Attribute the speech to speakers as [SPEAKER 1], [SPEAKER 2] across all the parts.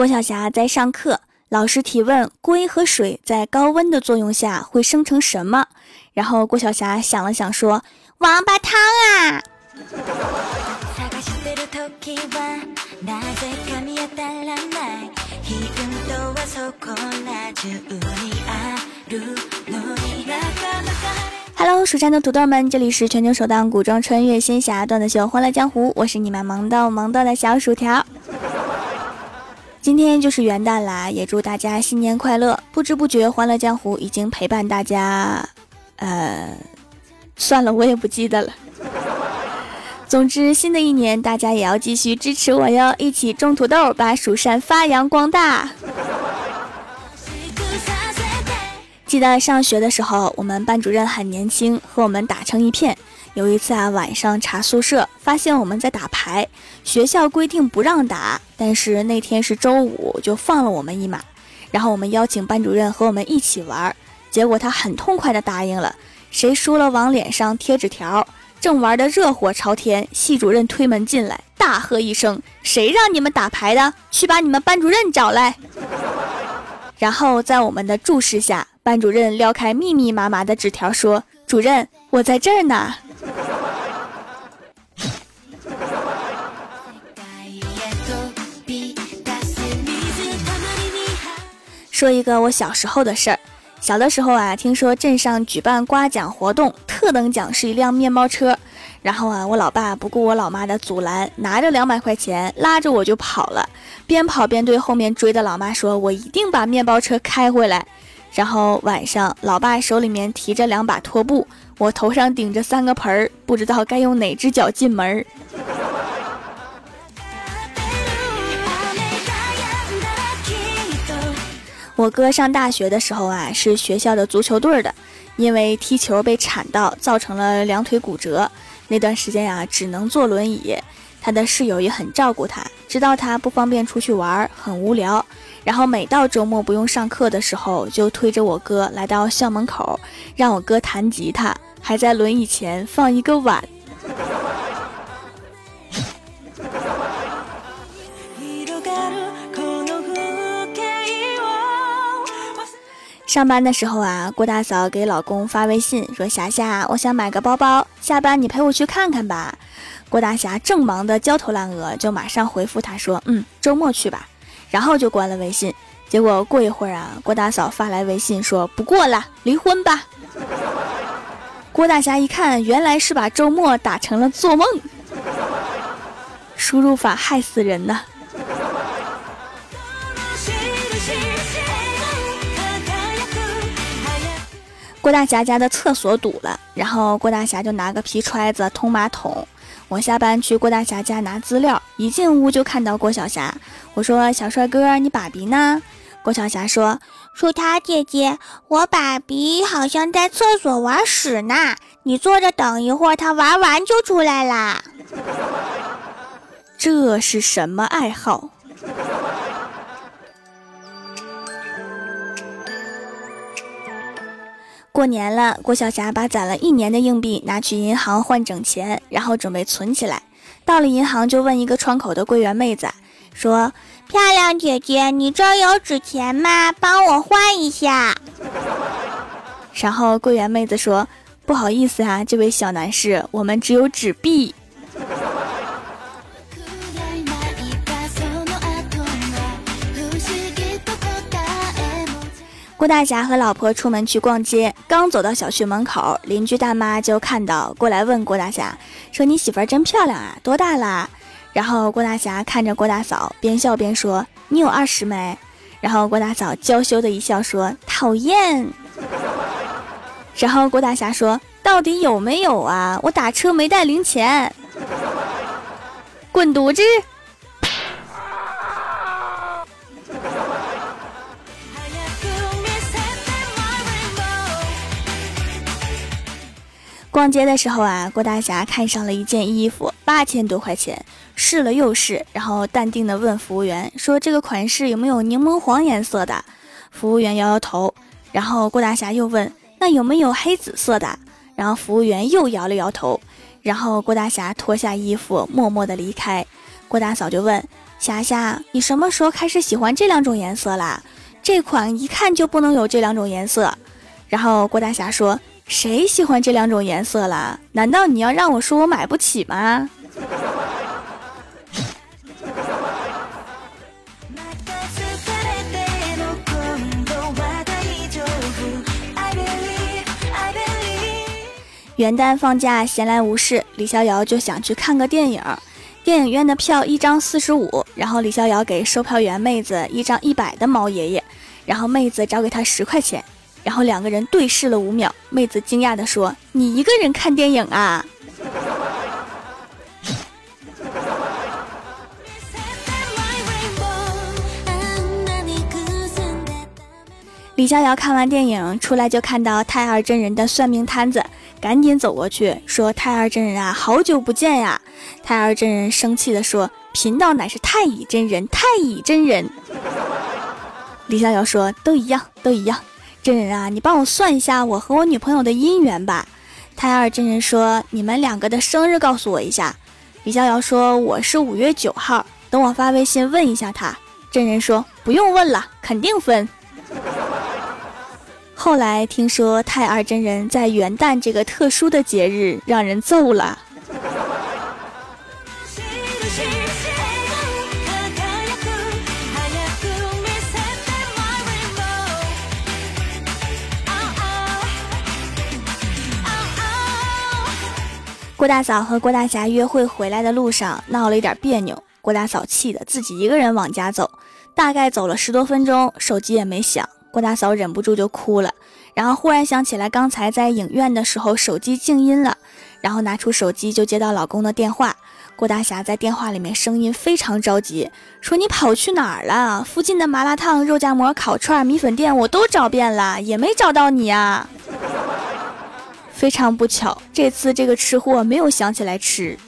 [SPEAKER 1] 郭晓霞在上课，老师提问：硅和水在高温的作用下会生成什么？然后郭晓霞想了想说：“王八汤啊！”Hello，蜀山的土豆们，这里是全球首档古装穿越仙侠段子秀《欢乐江湖》，我是你们萌逗萌逗的小薯条。今天就是元旦啦，也祝大家新年快乐！不知不觉，《欢乐江湖》已经陪伴大家，呃，算了，我也不记得了。总之，新的一年大家也要继续支持我哟，一起种土豆，把蜀山发扬光大。记得上学的时候，我们班主任很年轻，和我们打成一片。有一次啊，晚上查宿舍，发现我们在打牌。学校规定不让打，但是那天是周五，就放了我们一马。然后我们邀请班主任和我们一起玩，结果他很痛快的答应了。谁输了往脸上贴纸条。正玩的热火朝天，系主任推门进来，大喝一声：“谁让你们打牌的？去把你们班主任找来！”然后在我们的注视下。班主任撩开密密麻麻的纸条，说：“主任，我在这儿呢。”说一个我小时候的事儿。小的时候啊，听说镇上举办刮奖活动，特等奖是一辆面包车。然后啊，我老爸不顾我老妈的阻拦，拿着两百块钱拉着我就跑了，边跑边对后面追的老妈说：“我一定把面包车开回来。”然后晚上，老爸手里面提着两把拖布，我头上顶着三个盆儿，不知道该用哪只脚进门儿。我哥上大学的时候啊，是学校的足球队的，因为踢球被铲到，造成了两腿骨折，那段时间呀，只能坐轮椅。他的室友也很照顾他，知道他不方便出去玩，很无聊。然后每到周末不用上课的时候，就推着我哥来到校门口，让我哥弹吉他，还在轮椅前放一个碗。上班的时候啊，郭大嫂给老公发微信说：“霞霞，我想买个包包，下班你陪我去看看吧。”郭大侠正忙得焦头烂额，就马上回复他说：“嗯，周末去吧。”然后就关了微信。结果过一会儿啊，郭大嫂发来微信说：“不过了，离婚吧。”郭大侠一看，原来是把周末打成了做梦。输入法害死人呐！郭大侠家的厕所堵了，然后郭大侠就拿个皮揣子通马桶。我下班去郭大侠家拿资料，一进屋就看到郭晓霞。我说：“小帅哥，你爸比呢？”郭晓霞说：“
[SPEAKER 2] 薯条姐姐，我爸比好像在厕所玩屎呢。你坐着等一会儿，他玩完就出来啦。”
[SPEAKER 1] 这是什么爱好？过年了，郭晓霞把攒了一年的硬币拿去银行换整钱，然后准备存起来。到了银行，就问一个窗口的柜员妹子，说：“
[SPEAKER 2] 漂亮姐姐，你这有纸钱吗？帮我换一下。”
[SPEAKER 1] 然后柜员妹子说：“不好意思啊，这位小男士，我们只有纸币。”郭大侠和老婆出门去逛街，刚走到小区门口，邻居大妈就看到过来问郭大侠说：“你媳妇儿真漂亮啊，多大啦？”然后郭大侠看着郭大嫂，边笑边说：“你有二十没？”然后郭大嫂娇羞的一笑说：“讨厌。” 然后郭大侠说：“到底有没有啊？我打车没带零钱。”滚犊子！逛街的时候啊，郭大侠看上了一件衣服，八千多块钱，试了又试，然后淡定的问服务员说：“这个款式有没有柠檬黄颜色的？”服务员摇摇头，然后郭大侠又问：“那有没有黑紫色的？”然后服务员又摇了摇头，然后郭大侠脱下衣服，默默的离开。郭大嫂就问：“霞霞，你什么时候开始喜欢这两种颜色啦？这款一看就不能有这两种颜色。然后郭大侠说：“谁喜欢这两种颜色啦？难道你要让我说我买不起吗？”元旦放假闲来无事，李逍遥就想去看个电影。电影院的票一张四十五，然后李逍遥给售票员妹子一张一百的毛爷爷，然后妹子找给他十块钱，然后两个人对视了五秒，妹子惊讶地说：“你一个人看电影啊？” 李逍遥看完电影出来，就看到太二真人的算命摊子。赶紧走过去，说：“太二真人啊，好久不见呀！”太二真人生气地说：“贫道乃是太乙真人，太乙真人。”李逍遥说：“都一样，都一样。真人啊，你帮我算一下我和我女朋友的姻缘吧。”太二真人说：“你们两个的生日告诉我一下。”李逍遥说：“我是五月九号，等我发微信问一下他。”真人说：“不用问了，肯定分。”后来听说太二真人在元旦这个特殊的节日让人揍了。郭大嫂和郭大侠约会回来的路上闹了一点别扭，郭大嫂气得自己一个人往家走，大概走了十多分钟，手机也没响。郭大嫂忍不住就哭了，然后忽然想起来刚才在影院的时候手机静音了，然后拿出手机就接到老公的电话。郭大侠在电话里面声音非常着急，说：“你跑去哪儿了？附近的麻辣烫、肉夹馍、烤串、米粉店我都找遍了，也没找到你啊！”非常不巧，这次这个吃货没有想起来吃。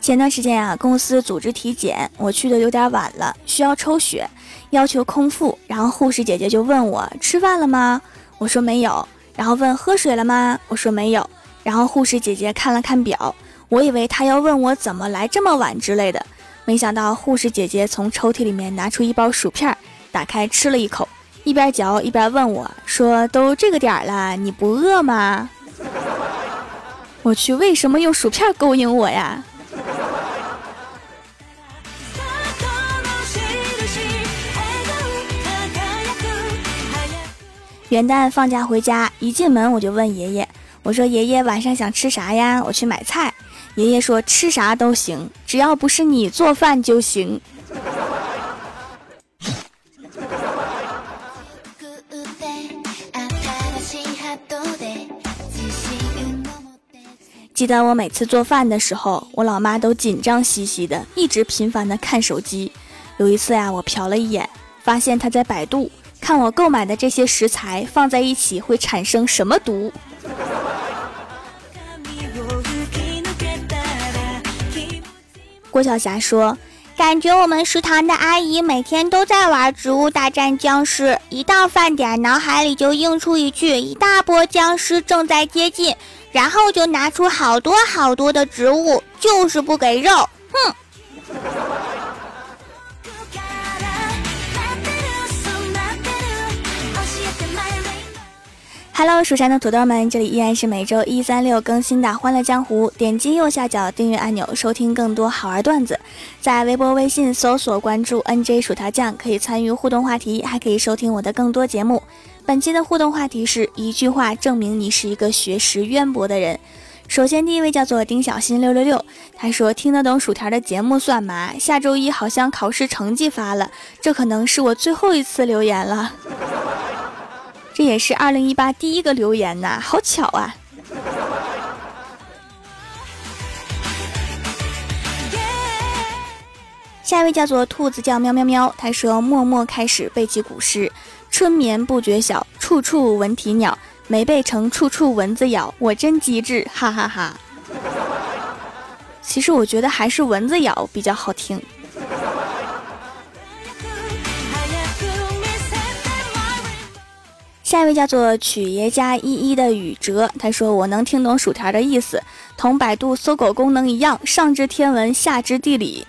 [SPEAKER 1] 前段时间啊，公司组织体检，我去的有点晚了，需要抽血，要求空腹。然后护士姐姐就问我吃饭了吗？我说没有。然后问喝水了吗？我说没有。然后护士姐姐看了看表，我以为他要问我怎么来这么晚之类的，没想到护士姐姐从抽屉里面拿出一包薯片，打开吃了一口，一边嚼一边问我说：“都这个点了，你不饿吗？” 我去，为什么用薯片勾引我呀？元旦放假回家，一进门我就问爷爷：“我说爷爷晚上想吃啥呀？我去买菜。”爷爷说：“吃啥都行，只要不是你做饭就行。”记得我每次做饭的时候，我老妈都紧张兮兮的，一直频繁的看手机。有一次呀，我瞟了一眼，发现她在百度。看我购买的这些食材放在一起会产生什么毒？郭晓霞说：“
[SPEAKER 2] 感觉我们食堂的阿姨每天都在玩《植物大战僵尸》，一到饭点，脑海里就映出一句‘一大波僵尸正在接近’，然后就拿出好多好多的植物，就是不给肉。哼！”
[SPEAKER 1] Hello，蜀山的土豆们，这里依然是每周一、三、六更新的《欢乐江湖》。点击右下角订阅按钮，收听更多好玩段子。在微博、微信搜索关注 “nj 薯条酱”，可以参与互动话题，还可以收听我的更多节目。本期的互动话题是一句话证明你是一个学识渊博的人。首先，第一位叫做丁小新六六六，他说听得懂薯条的节目算吗？下周一好像考试成绩发了，这可能是我最后一次留言了。这也是二零一八第一个留言呐，好巧啊！下一位叫做兔子叫喵喵喵，他说默默开始背起古诗：春眠不觉晓，处处闻啼鸟，没背成处处蚊子咬，我真机智，哈哈哈！其实我觉得还是蚊子咬比较好听。下一位叫做曲爷加一一的宇哲，他说我能听懂薯条的意思，同百度搜狗功能一样，上知天文，下知地理。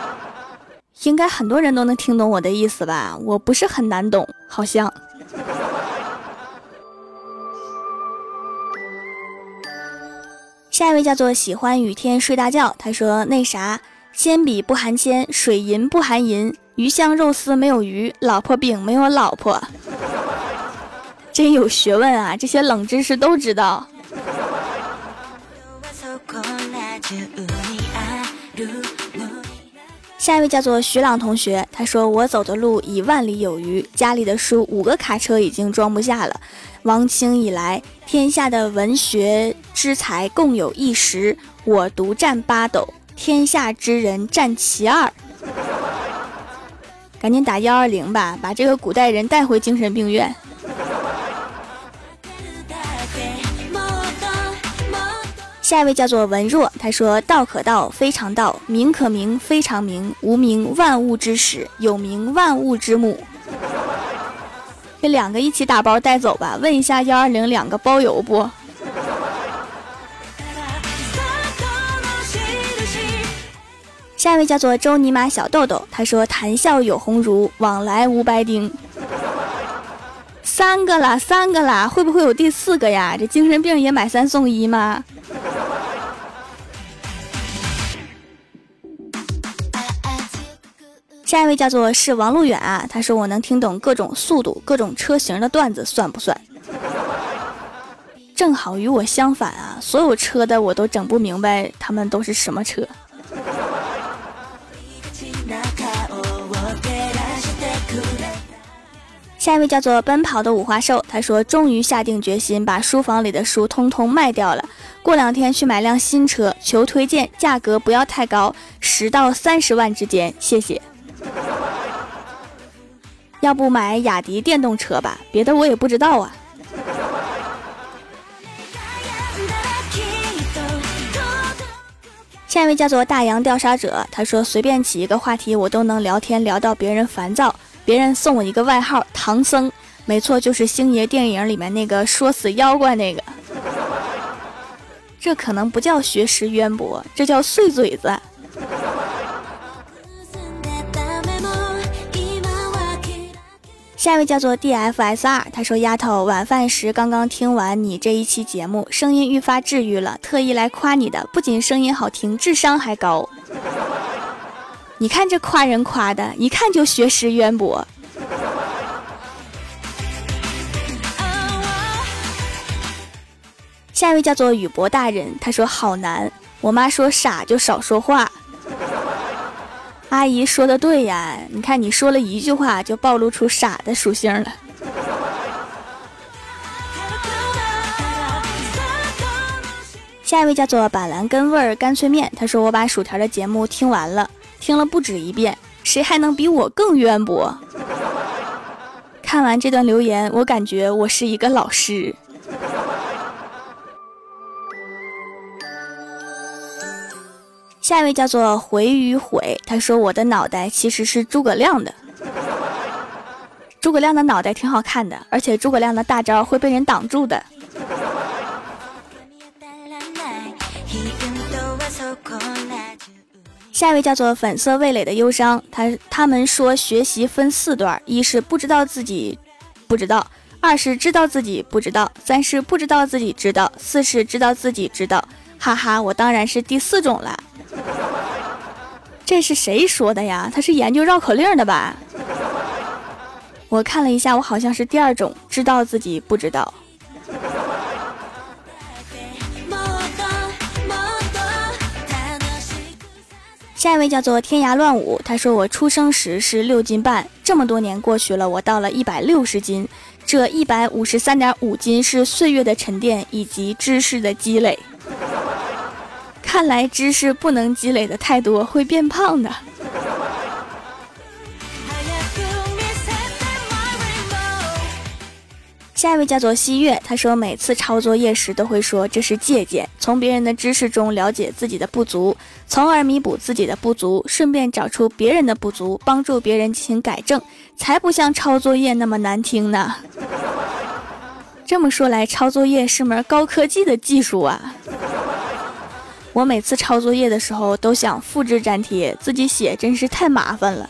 [SPEAKER 1] 应该很多人都能听懂我的意思吧？我不是很难懂，好像。下一位叫做喜欢雨天睡大觉，他说那啥，铅笔不含铅，水银不含银，鱼香肉丝没有鱼，老婆饼没有老婆。真有学问啊！这些冷知识都知道。下一位叫做徐朗同学，他说：“我走的路已万里有余，家里的书五个卡车已经装不下了。王清以来，天下的文学之才共有一时，我独占八斗，天下之人占其二。赶紧打幺二零吧，把这个古代人带回精神病院。”下一位叫做文若，他说：“道可道，非常道；名可名，非常名。无名，万物之始；有名，万物之母。”这两个一起打包带走吧。问一下幺二零，两个包邮不？下一位叫做周尼玛小豆豆，他说：“谈笑有鸿儒，往来无白丁。”三个了，三个了，会不会有第四个呀？这精神病也买三送一吗？下一位叫做是王路远啊，他说我能听懂各种速度、各种车型的段子，算不算？正好与我相反啊，所有车的我都整不明白，他们都是什么车。下一位叫做奔跑的五花兽，他说终于下定决心把书房里的书通通卖掉了，过两天去买辆新车，求推荐，价格不要太高，十到三十万之间，谢谢。要不买雅迪电动车吧，别的我也不知道啊。下一位叫做大洋调查者，他说随便起一个话题，我都能聊天聊到别人烦躁。别人送我一个外号唐僧，没错，就是星爷电影里面那个说死妖怪那个。这可能不叫学识渊博，这叫碎嘴子。下一位叫做 DFSR，他说：“丫头，晚饭时刚刚听完你这一期节目，声音愈发治愈了，特意来夸你的。不仅声音好听，智商还高。你看这夸人夸的，一看就学识渊博。”下一位叫做宇博大人，他说：“好难，我妈说傻就少说话。”阿姨说的对呀，你看你说了一句话就暴露出傻的属性了。下一位叫做板蓝根味儿干脆面，他说我把薯条的节目听完了，听了不止一遍，谁还能比我更渊博？看完这段留言，我感觉我是一个老师。下一位叫做回与悔，他说我的脑袋其实是诸葛亮的。诸葛亮的脑袋挺好看的，而且诸葛亮的大招会被人挡住的。下一位叫做粉色味蕾的忧伤，他他们说学习分四段，一是不知道自己不知道，二是知道自己不知道，三是不知道自己知道，四是知道自己知道。哈哈，我当然是第四种了。这是谁说的呀？他是研究绕口令的吧？我看了一下，我好像是第二种，知道自己不知道。下一位叫做天涯乱舞，他说我出生时是六斤半，这么多年过去了，我到了一百六十斤，这一百五十三点五斤是岁月的沉淀以及知识的积累。看来知识不能积累的太多，会变胖的。下一位叫做西月，他说每次抄作业时都会说这是借鉴，从别人的知识中了解自己的不足，从而弥补自己的不足，顺便找出别人的不足，帮助别人进行改正，才不像抄作业那么难听呢。这么说来，抄作业是门高科技的技术啊！我每次抄作业的时候都想复制粘贴，自己写真是太麻烦了。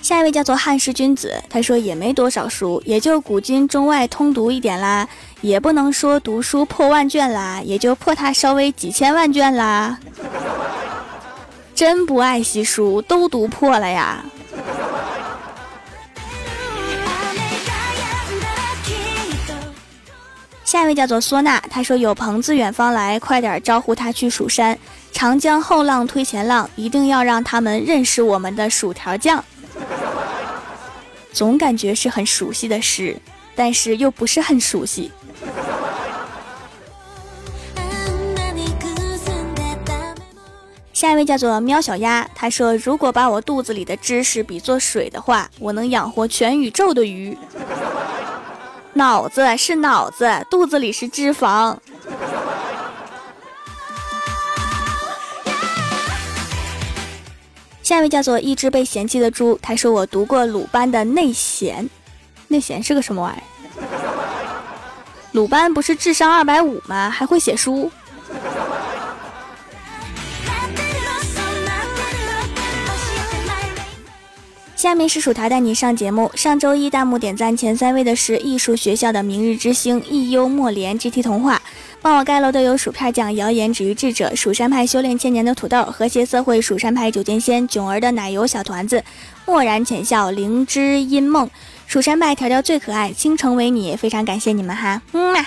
[SPEAKER 1] 下一位叫做汉室君子，他说也没多少书，也就古今中外通读一点啦，也不能说读书破万卷啦，也就破他稍微几千万卷啦。真不爱惜书，都读破了呀。下一位叫做唢呐，他说有朋自远方来，快点招呼他去蜀山。长江后浪推前浪，一定要让他们认识我们的薯条酱。总感觉是很熟悉的诗，但是又不是很熟悉。下一位叫做喵小鸭，他说：“如果把我肚子里的知识比作水的话，我能养活全宇宙的鱼。”脑子是脑子，肚子里是脂肪。下一位叫做一只被嫌弃的猪，他说我读过鲁班的内弦，内弦是个什么玩意儿？鲁班不是智商二百五吗？还会写书。下面是薯条带你上节目。上周一弹幕点赞前三位的是艺术学校的明日之星一幽默莲 GT 童话。帮我盖楼的有薯片酱、谣言止于智者、蜀山派修炼千年的土豆、和谐社会蜀山派九剑仙、囧儿的奶油小团子、漠然浅笑、灵芝音梦、蜀山派条条最可爱、倾城为你，非常感谢你们哈，嗯嘛。